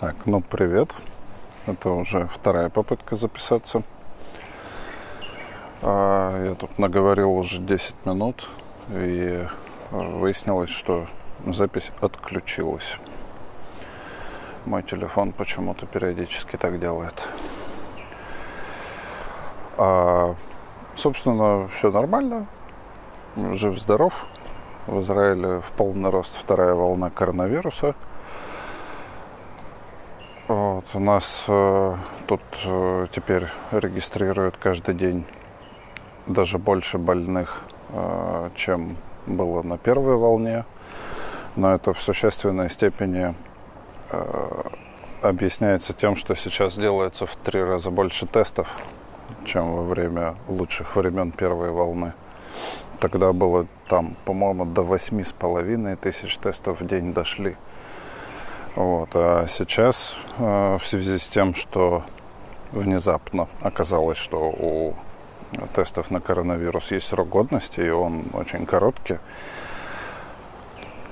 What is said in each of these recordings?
Так, ну привет. Это уже вторая попытка записаться. А, я тут наговорил уже 10 минут и выяснилось, что запись отключилась. Мой телефон почему-то периодически так делает. А, собственно, все нормально. Жив-здоров. В Израиле в полный рост вторая волна коронавируса. Вот, у нас э, тут э, теперь регистрируют каждый день даже больше больных, э, чем было на первой волне. Но это в существенной степени объясняется тем, что сейчас делается в три раза больше тестов, чем во время лучших времен первой волны. Тогда было там, по-моему, до восьми с половиной тысяч тестов в день дошли. Вот. А сейчас э, в связи с тем, что внезапно оказалось, что у тестов на коронавирус есть срок годности, и он очень короткий,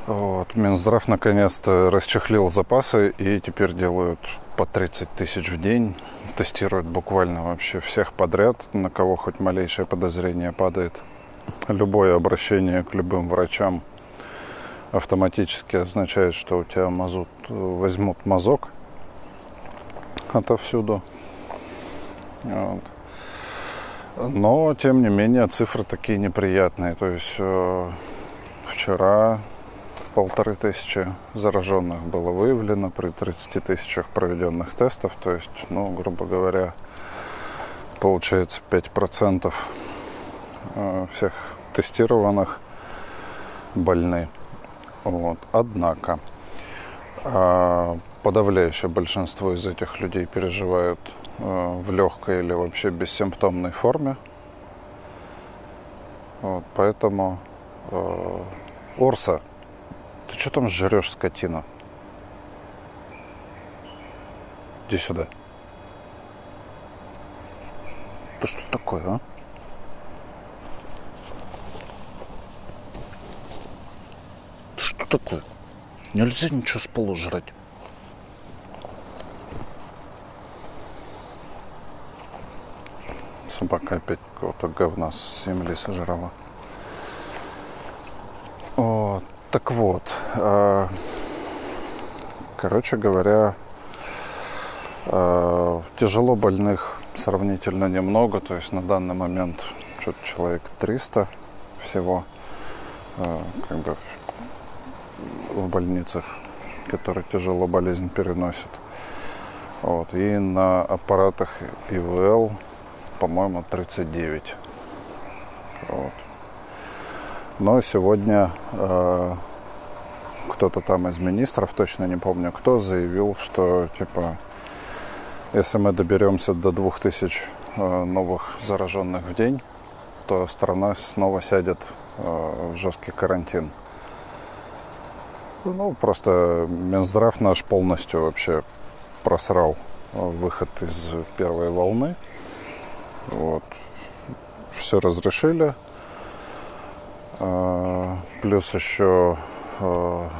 вот. Минздрав наконец-то расчехлил запасы и теперь делают по 30 тысяч в день. Тестируют буквально вообще всех подряд, на кого хоть малейшее подозрение падает любое обращение к любым врачам автоматически означает, что у тебя мазут, возьмут мазок отовсюду. Вот. Но, тем не менее, цифры такие неприятные. То есть э, вчера полторы тысячи зараженных было выявлено при 30 тысячах проведенных тестов. То есть, ну, грубо говоря, получается 5% Э, всех тестированных больны. Вот. Однако э, подавляющее большинство из этих людей переживают э, в легкой или вообще бессимптомной форме. Вот, поэтому э, Орса, ты что там жрешь, скотина? Иди сюда. Ты что такое, а? Что такое? Нельзя ничего с полу жрать. Собака опять какого-то говна с земли сожрала. О, так вот, э, короче говоря, э, тяжело больных сравнительно немного, то есть на данный момент что-то человек 300 всего, э, как бы в больницах, которые тяжело болезнь переносят. Вот. И на аппаратах ИВЛ, по-моему, 39. Вот. Но сегодня э, кто-то там из министров, точно не помню кто, заявил, что типа если мы доберемся до 2000 э, новых зараженных в день, то страна снова сядет э, в жесткий карантин. Ну, просто Минздрав наш полностью вообще просрал выход из первой волны. Вот. Все разрешили. А, плюс еще а,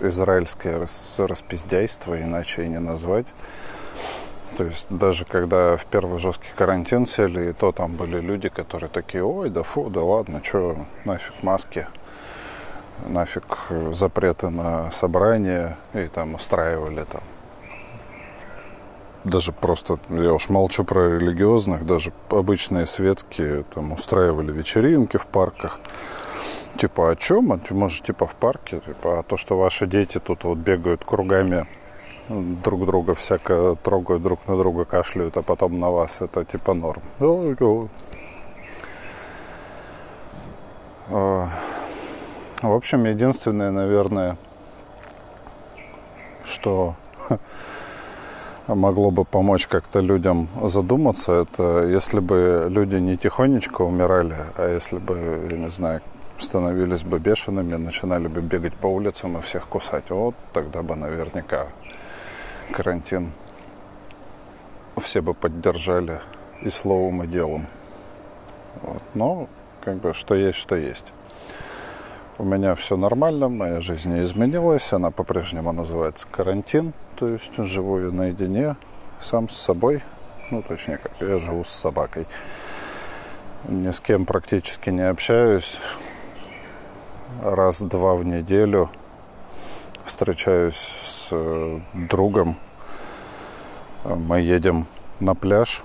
израильское распиздяйство, иначе и не назвать. То есть даже когда в первый жесткий карантин сели, и то там были люди, которые такие, ой, да фу, да ладно, что нафиг маски нафиг запреты на собрания и там устраивали там даже просто, я уж молчу про религиозных, даже обычные светские там устраивали вечеринки в парках. Типа, о чем? А может, типа в парке? Типа, а то, что ваши дети тут вот бегают кругами, друг друга всяко трогают, друг на друга кашляют, а потом на вас, это типа норм. В общем, единственное, наверное, что могло бы помочь как-то людям задуматься, это если бы люди не тихонечко умирали, а если бы, я не знаю, становились бы бешеными, начинали бы бегать по улицам и всех кусать. Вот тогда бы наверняка карантин все бы поддержали и словом, и делом. Вот. Но как бы что есть, что есть. У меня все нормально, моя жизнь не изменилась, она по-прежнему называется карантин, то есть живу я наедине, сам с собой, ну точнее, как я живу с собакой. Ни с кем практически не общаюсь, раз-два в неделю встречаюсь с э, другом, мы едем на пляж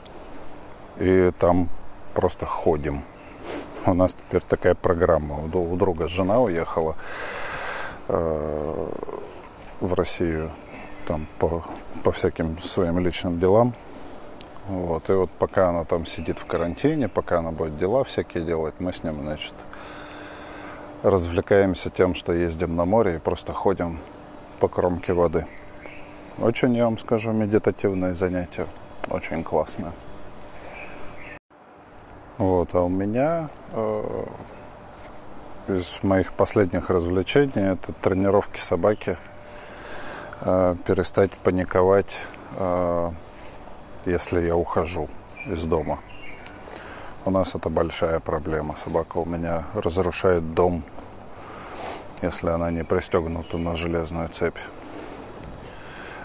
и там просто ходим. У нас теперь такая программа. У друга жена уехала э, в Россию там по, по всяким своим личным делам. Вот. И вот пока она там сидит в карантине, пока она будет дела всякие делать, мы с ним, значит, развлекаемся тем, что ездим на море и просто ходим по кромке воды. Очень, я вам скажу, медитативное занятие. Очень классное. Вот, а у меня э, из моих последних развлечений это тренировки собаки. Э, перестать паниковать, э, если я ухожу из дома. У нас это большая проблема. Собака у меня разрушает дом, если она не пристегнута на железную цепь.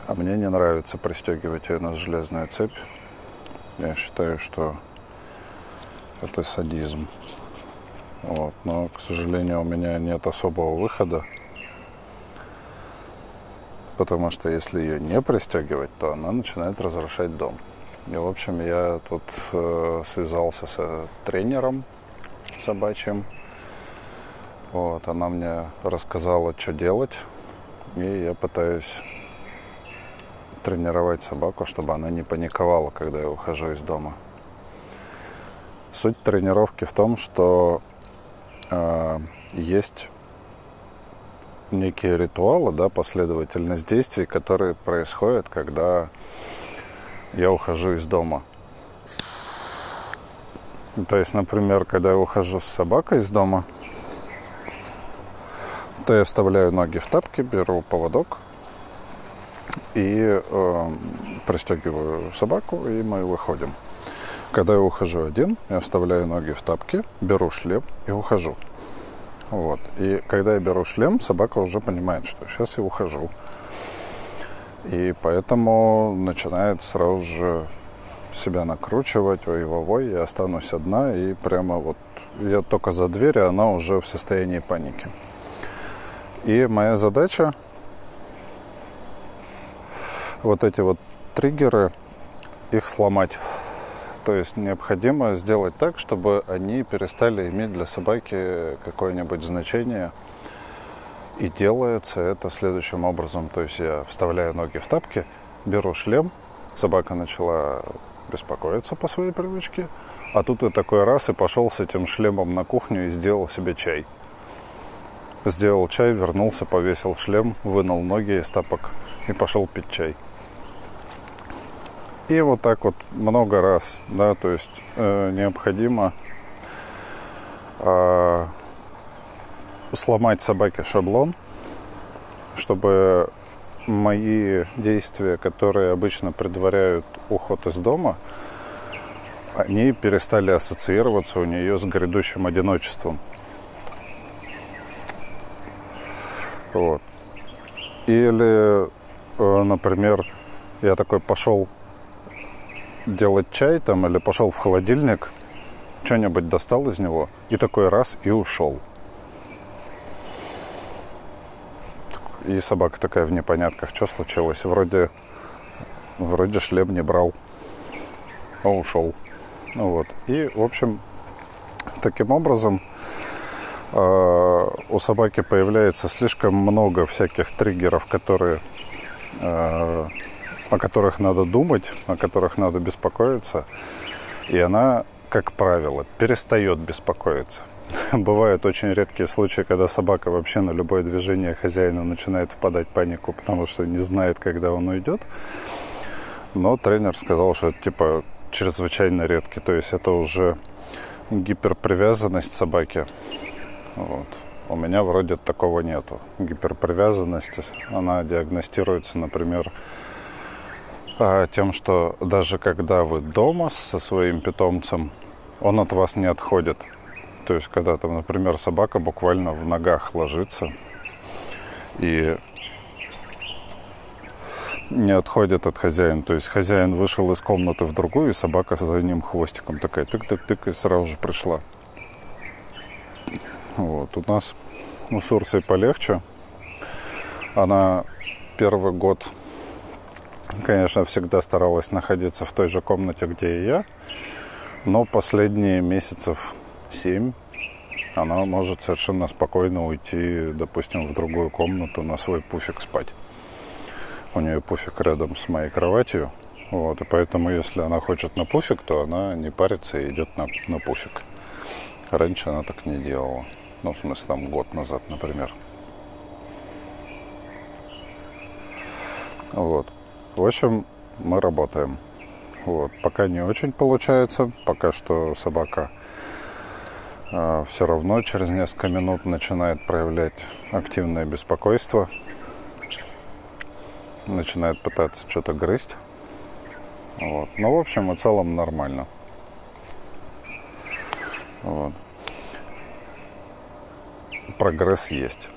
А мне не нравится пристегивать ее на железную цепь. Я считаю, что это садизм. Вот. Но, к сожалению, у меня нет особого выхода. Потому что если ее не пристегивать, то она начинает разрушать дом. И, в общем, я тут э, связался с тренером собачьим. Вот, она мне рассказала, что делать. И я пытаюсь тренировать собаку, чтобы она не паниковала, когда я ухожу из дома. Суть тренировки в том, что э, есть некие ритуалы, да, последовательность действий, которые происходят, когда я ухожу из дома. То есть, например, когда я ухожу с собакой из дома, то я вставляю ноги в тапки, беру поводок, и э, пристегиваю собаку, и мы выходим. Когда я ухожу один, я вставляю ноги в тапки, беру шлем и ухожу. Вот. И когда я беру шлем, собака уже понимает, что сейчас я ухожу. И поэтому начинает сразу же себя накручивать, ой, вовой, я останусь одна, и прямо вот я только за дверь, а она уже в состоянии паники. И моя задача вот эти вот триггеры, их сломать. То есть необходимо сделать так, чтобы они перестали иметь для собаки какое-нибудь значение. И делается это следующим образом. То есть я вставляю ноги в тапки, беру шлем, собака начала беспокоиться по своей привычке, а тут я такой раз и пошел с этим шлемом на кухню и сделал себе чай. Сделал чай, вернулся, повесил шлем, вынул ноги из тапок и пошел пить чай. И вот так вот много раз, да, то есть э, необходимо э, сломать собаке шаблон, чтобы мои действия, которые обычно предваряют уход из дома, они перестали ассоциироваться у нее с грядущим одиночеством. Вот. Или, э, например, я такой пошел делать чай там или пошел в холодильник, что-нибудь достал из него и такой раз и ушел. И собака такая в непонятках, что случилось? Вроде, вроде шлем не брал, а ушел. Вот. И, в общем, таким образом э, у собаки появляется слишком много всяких триггеров, которые э, о которых надо думать, о которых надо беспокоиться. И она, как правило, перестает беспокоиться. Бывают очень редкие случаи, когда собака вообще на любое движение хозяина начинает впадать в панику, потому что не знает, когда он уйдет. Но тренер сказал, что это типа чрезвычайно редкий. То есть это уже гиперпривязанность собаки. Вот. У меня вроде такого нету. Гиперпривязанность, она диагностируется, например, тем, что даже когда вы дома со своим питомцем, он от вас не отходит. То есть, когда там, например, собака буквально в ногах ложится и не отходит от хозяина. То есть хозяин вышел из комнаты в другую, и собака за ним хвостиком такая тык-тык-тык и сразу же пришла. Вот. У нас у Сурсы полегче. Она первый год, конечно, всегда старалась находиться в той же комнате, где и я. Но последние месяцев семь она может совершенно спокойно уйти, допустим, в другую комнату на свой пуфик спать. У нее пуфик рядом с моей кроватью. Вот, и поэтому, если она хочет на пуфик, то она не парится и идет на, на пуфик. Раньше она так не делала. Ну, в смысле, там год назад, например. Вот. В общем, мы работаем. Вот. Пока не очень получается. Пока что собака э, все равно через несколько минут начинает проявлять активное беспокойство. Начинает пытаться что-то грызть. Вот. Но в общем и целом нормально. Вот. Прогресс есть.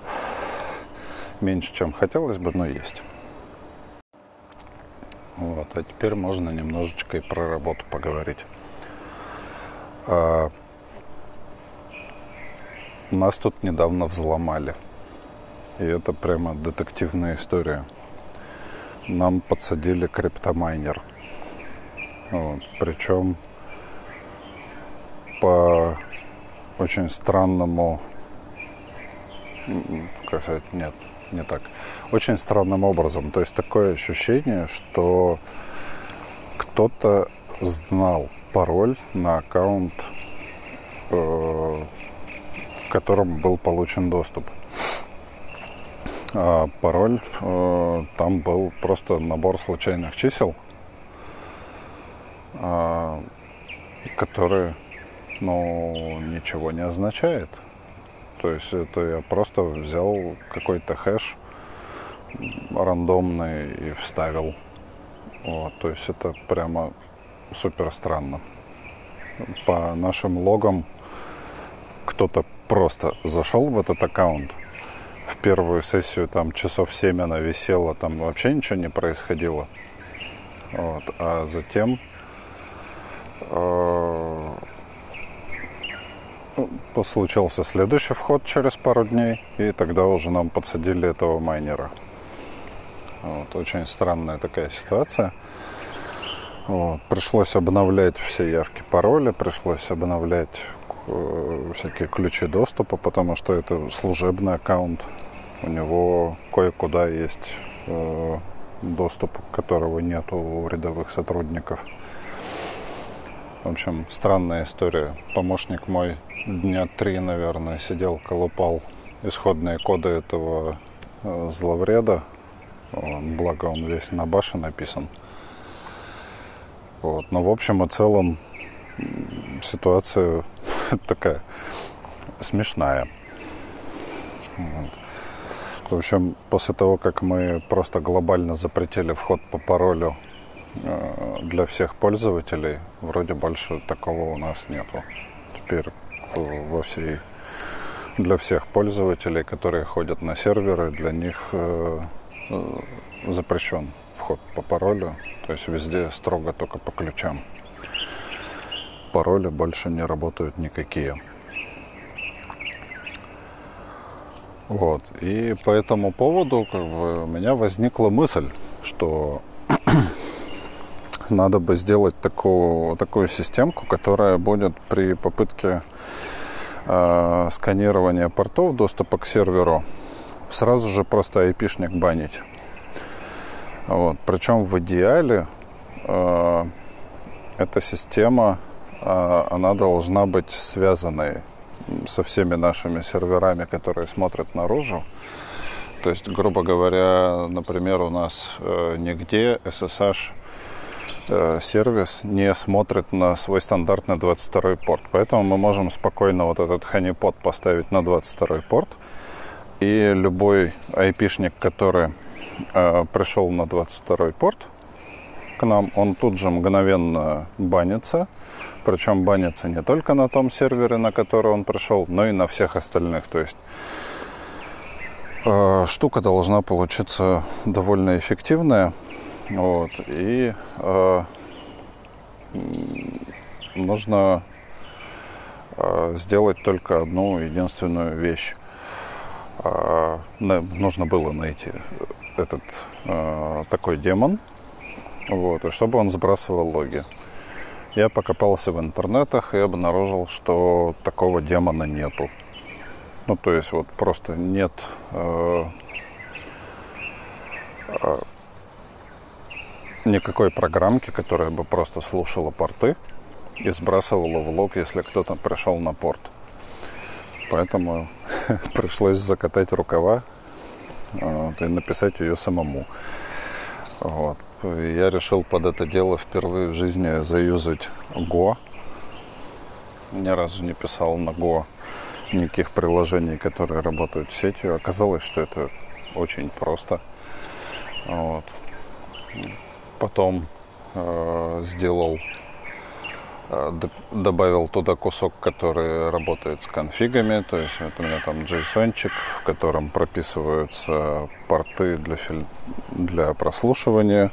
Меньше, чем хотелось бы, но есть. Вот, а теперь можно немножечко и про работу поговорить. А, нас тут недавно взломали. И это прямо детективная история. Нам подсадили криптомайнер. Вот, причем по очень странному, как сказать, нет, не так. Очень странным образом. То есть такое ощущение, что кто-то знал пароль на аккаунт, э, которым был получен доступ. А пароль э, там был просто набор случайных чисел, э, которые ну, ничего не означает. То есть это я просто взял какой-то хэш рандомный и вставил. Вот, то есть это прямо супер странно. По нашим логам кто-то просто зашел в этот аккаунт. В первую сессию там часов 7 она висела, там вообще ничего не происходило. Вот, а затем э, случился следующий вход через пару дней, и тогда уже нам подсадили этого майнера. Вот, очень странная такая ситуация. Вот, пришлось обновлять все явки, пароли, пришлось обновлять э, всякие ключи доступа, потому что это служебный аккаунт. У него кое-куда есть э, доступ, которого нет у рядовых сотрудников. В общем, странная история. Помощник мой дня три, наверное, сидел, колупал исходные коды этого э, зловреда. Благо он весь на баше написан. Вот. Но в общем и целом ситуация такая смешная. Вот. В общем, после того, как мы просто глобально запретили вход по паролю э, для всех пользователей, вроде больше такого у нас нету. Теперь во всей для всех пользователей, которые ходят на серверы, для них э, э, запрещен вход по паролю, то есть везде строго только по ключам. Пароли больше не работают никакие. Вот. И по этому поводу как бы, у меня возникла мысль, что надо бы сделать такую, такую системку, которая будет при попытке э, сканирования портов доступа к серверу сразу же просто айпишник банить. Вот. Причем в идеале э, эта система, э, она должна быть связанной со всеми нашими серверами, которые смотрят наружу. То есть, грубо говоря, например, у нас э, нигде SSH сервис не смотрит на свой стандартный 22 порт. Поэтому мы можем спокойно вот этот honeypot поставить на 22 порт. И любой айпишник, который э, пришел на 22 порт, к нам, он тут же мгновенно банится. Причем банится не только на том сервере, на который он пришел, но и на всех остальных. То есть э, штука должна получиться довольно эффективная. Вот, и э, нужно э, сделать только одну единственную вещь. Э, нужно было найти этот э, такой демон, вот, и чтобы он сбрасывал логи. Я покопался в интернетах и обнаружил, что такого демона нету. Ну, то есть вот просто нет э, э, никакой программки, которая бы просто слушала порты и сбрасывала в лог, если кто-то пришел на порт. Поэтому пришлось закатать рукава вот, и написать ее самому. Вот. Я решил под это дело впервые в жизни заюзать Go. Ни разу не писал на Go никаких приложений, которые работают сетью. Оказалось, что это очень просто. Вот. Потом э, сделал Э, добавил туда кусок, который работает с конфигами, то есть вот у меня там json в котором прописываются порты для, филь... для прослушивания.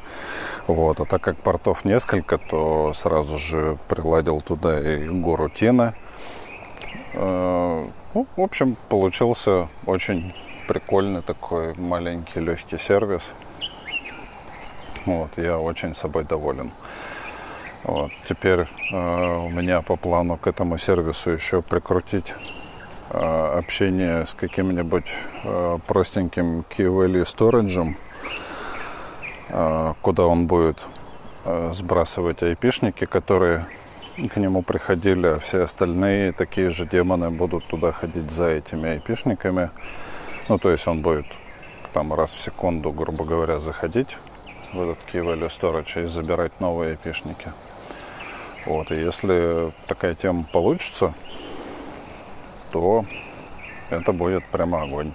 Вот. А так как портов несколько, то сразу же приладил туда и гору тена. Э, ну, в общем, получился очень прикольный такой маленький легкий сервис. Вот, я очень собой доволен. Вот. Теперь э, у меня по плану к этому сервису еще прикрутить э, общение с каким-нибудь э, простеньким key сториджем, э, куда он будет э, сбрасывать айпишники, которые к нему приходили, а все остальные такие же демоны будут туда ходить за этими айпишниками. Ну, то есть он будет там раз в секунду, грубо говоря, заходить в этот Key Value Storage и забирать новые айпишники. Вот, и если такая тема получится, то это будет прямо огонь.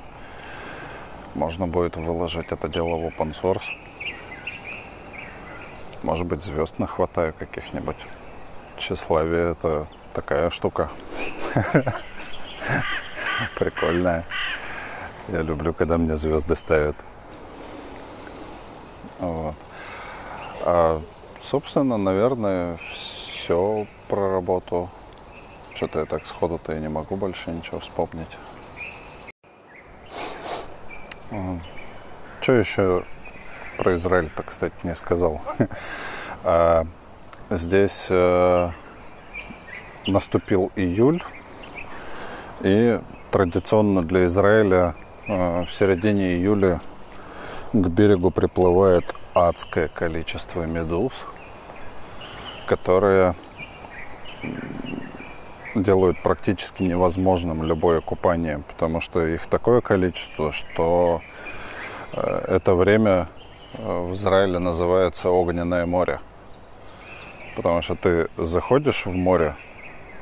Можно будет выложить это дело в open source. Может быть, звезд нахватаю каких-нибудь. Тщеславие это такая штука. Прикольная. Я люблю, когда мне звезды ставят. Вот. А, собственно, наверное, все про работу. Что-то я так сходу-то и не могу больше ничего вспомнить. Что еще про Израиль-то, кстати, не сказал. А, здесь э, наступил июль, и традиционно для Израиля э, в середине июля к берегу приплывает адское количество медуз – которые делают практически невозможным любое купание, потому что их такое количество, что э, это время э, в Израиле называется огненное море. Потому что ты заходишь в море,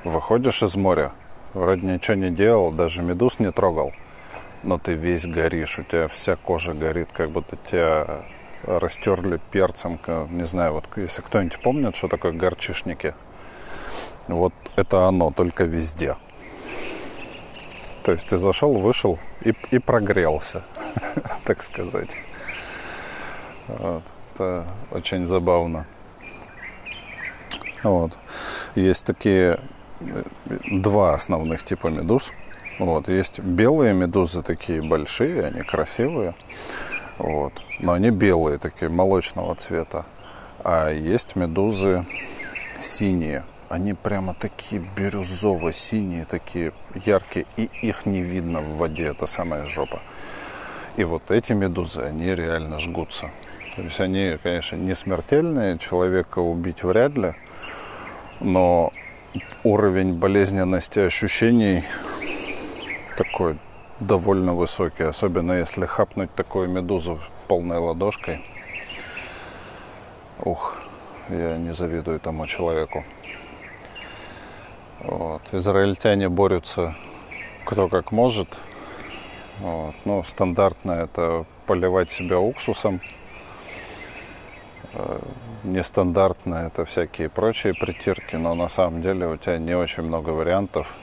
выходишь из моря, вроде ничего не делал, даже медуз не трогал, но ты весь горишь, у тебя вся кожа горит, как будто тебя растерли перцем. Не знаю, вот если кто-нибудь помнит, что такое горчишники, вот это оно, только везде. То есть ты зашел, вышел и, и прогрелся, так сказать. Вот. Это очень забавно. Вот. Есть такие э, два основных типа медуз. Вот. Есть белые медузы, такие большие, они красивые. Вот. Но они белые, такие молочного цвета. А есть медузы синие. Они прямо такие бирюзово-синие, такие яркие. И их не видно в воде, это самая жопа. И вот эти медузы, они реально жгутся. То есть они, конечно, не смертельные, человека убить вряд ли, но уровень болезненности ощущений такой довольно высокий, особенно если хапнуть такую медузу полной ладошкой. Ух, я не завидую тому человеку. Вот. Израильтяне борются кто как может. Вот. Ну, стандартно это поливать себя уксусом. Э, нестандартно, это всякие прочие притирки, но на самом деле у тебя не очень много вариантов.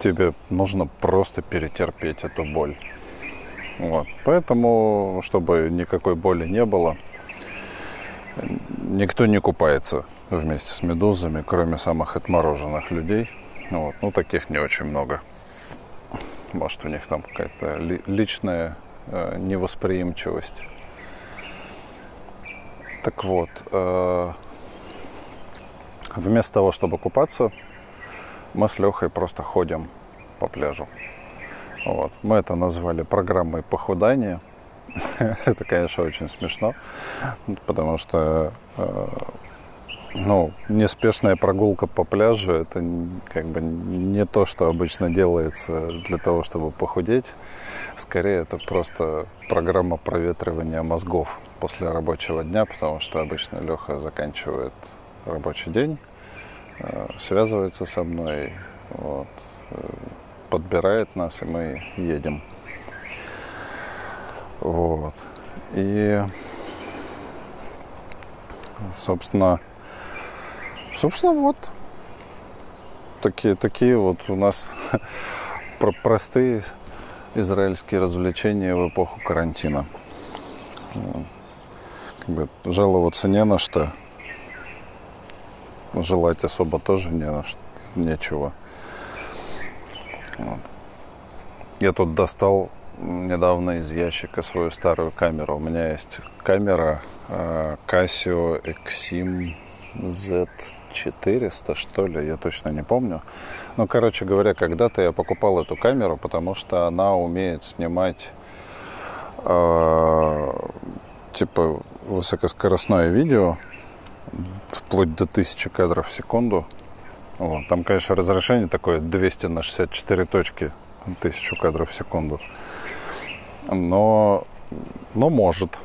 Тебе нужно просто перетерпеть эту боль. Вот. Поэтому, чтобы никакой боли не было, никто не купается вместе с медузами, кроме самых отмороженных людей. Вот. Ну, таких не очень много. Может, у них там какая-то личная э, невосприимчивость. Так вот, э, вместо того, чтобы купаться, мы с Лехой просто ходим по пляжу. Вот. Мы это назвали программой похудания. это, конечно, очень смешно, потому что э, ну, неспешная прогулка по пляжу это как бы не то, что обычно делается для того, чтобы похудеть. Скорее, это просто программа проветривания мозгов после рабочего дня, потому что обычно Леха заканчивает рабочий день, связывается со мной, вот, э, подбирает нас, и мы едем. Вот. И, собственно, Собственно, вот такие, такие вот у нас простые израильские развлечения в эпоху карантина. Как бы жаловаться не на что. Желать особо тоже не на что, нечего. Вот. Я тут достал недавно из ящика свою старую камеру. У меня есть камера э, Casio Exim Z 400, что ли, я точно не помню. Но, короче говоря, когда-то я покупал эту камеру, потому что она умеет снимать э, типа высокоскоростное видео вплоть до 1000 кадров в секунду. Вот. Там, конечно, разрешение такое 200 на 64 точки, 1000 кадров в секунду. Но, но может.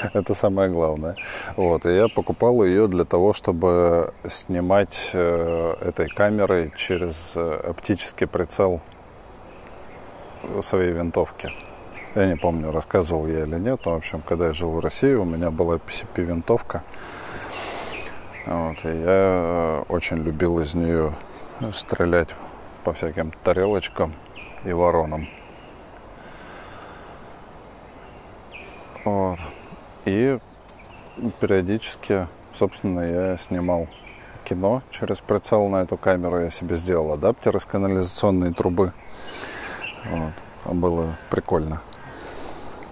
Это самое главное. Вот. И я покупал ее для того, чтобы снимать э, этой камерой через э, оптический прицел своей винтовки. Я не помню, рассказывал я или нет, но, в общем, когда я жил в России, у меня была PCP-винтовка. Вот, и я очень любил из нее стрелять по всяким тарелочкам и воронам. Вот. И периодически, собственно, я снимал кино через прицел на эту камеру. Я себе сделал адаптер из канализационной трубы. Вот. Было прикольно.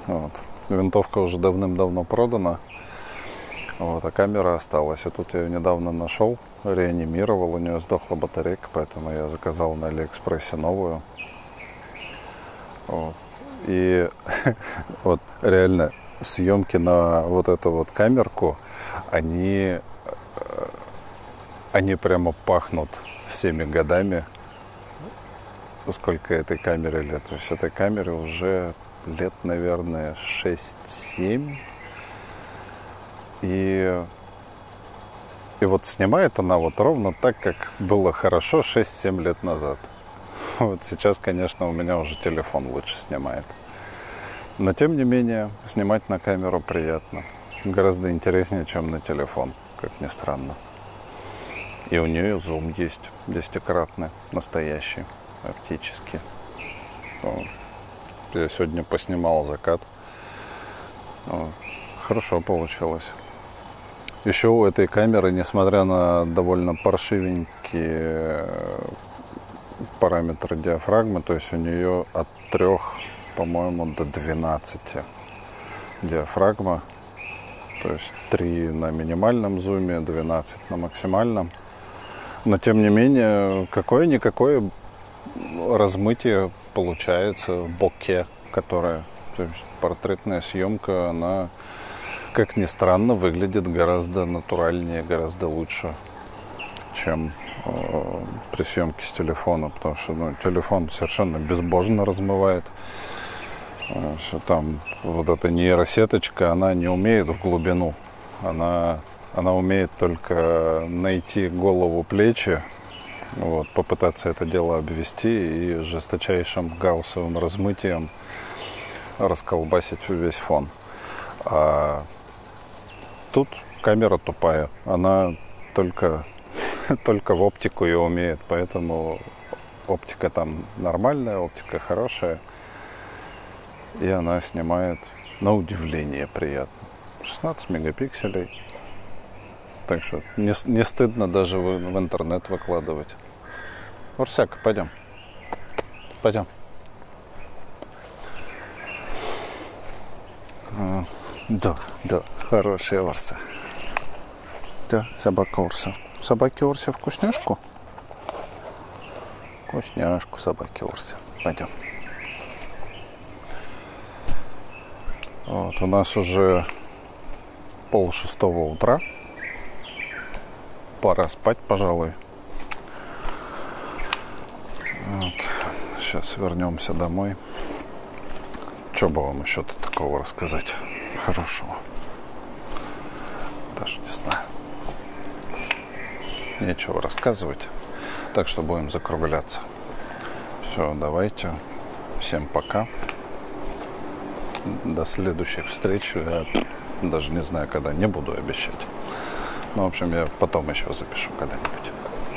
Вот. Винтовка уже давным-давно продана. Вот, а камера осталась. И тут я ее недавно нашел, реанимировал, у нее сдохла батарейка, поэтому я заказал на Алиэкспрессе новую. Вот. И вот реально съемки на вот эту вот камерку, они, э, они прямо пахнут всеми годами, сколько этой камере лет. То есть этой камере уже лет, наверное, 6-7. И, и вот снимает она вот ровно так, как было хорошо 6-7 лет назад. Вот сейчас, конечно, у меня уже телефон лучше снимает. Но тем не менее, снимать на камеру приятно. Гораздо интереснее, чем на телефон, как ни странно. И у нее зум есть десятикратный, настоящий, оптический. Я сегодня поснимал закат. Хорошо получилось. Еще у этой камеры, несмотря на довольно паршивенькие э, параметры диафрагмы, то есть у нее от трех по-моему, до 12 диафрагма. То есть 3 на минимальном зуме, 12 на максимальном. Но тем не менее, какое-никакое размытие получается боке, которое, то есть портретная съемка, она, как ни странно, выглядит гораздо натуральнее, гораздо лучше, чем э, при съемке с телефона, потому что ну, телефон совершенно безбожно размывает что там вот эта нейросеточка, она не умеет в глубину. Она, она умеет только найти голову, плечи, вот, попытаться это дело обвести и жесточайшим гауссовым размытием расколбасить весь фон. А тут камера тупая. Она только, только в оптику и умеет. Поэтому оптика там нормальная, оптика хорошая. И она снимает на удивление приятно. 16 мегапикселей. Так что не, не стыдно даже в, в интернет выкладывать. Урсяк, пойдем. Пойдем. Да, да, хорошая Урса. Да, собака Урса. Собаки Урсе вкусняшку? Вкусняшку собаки Урсе. Пойдем. Вот, у нас уже пол шестого утра. Пора спать, пожалуй. Вот. Сейчас вернемся домой. Что бы вам еще-то такого рассказать хорошего? Даже не знаю. Нечего рассказывать. Так что будем закругляться. Все, давайте. Всем пока. До следующих встреч. Я даже не знаю, когда. Не буду обещать. Ну, в общем, я потом еще запишу когда-нибудь.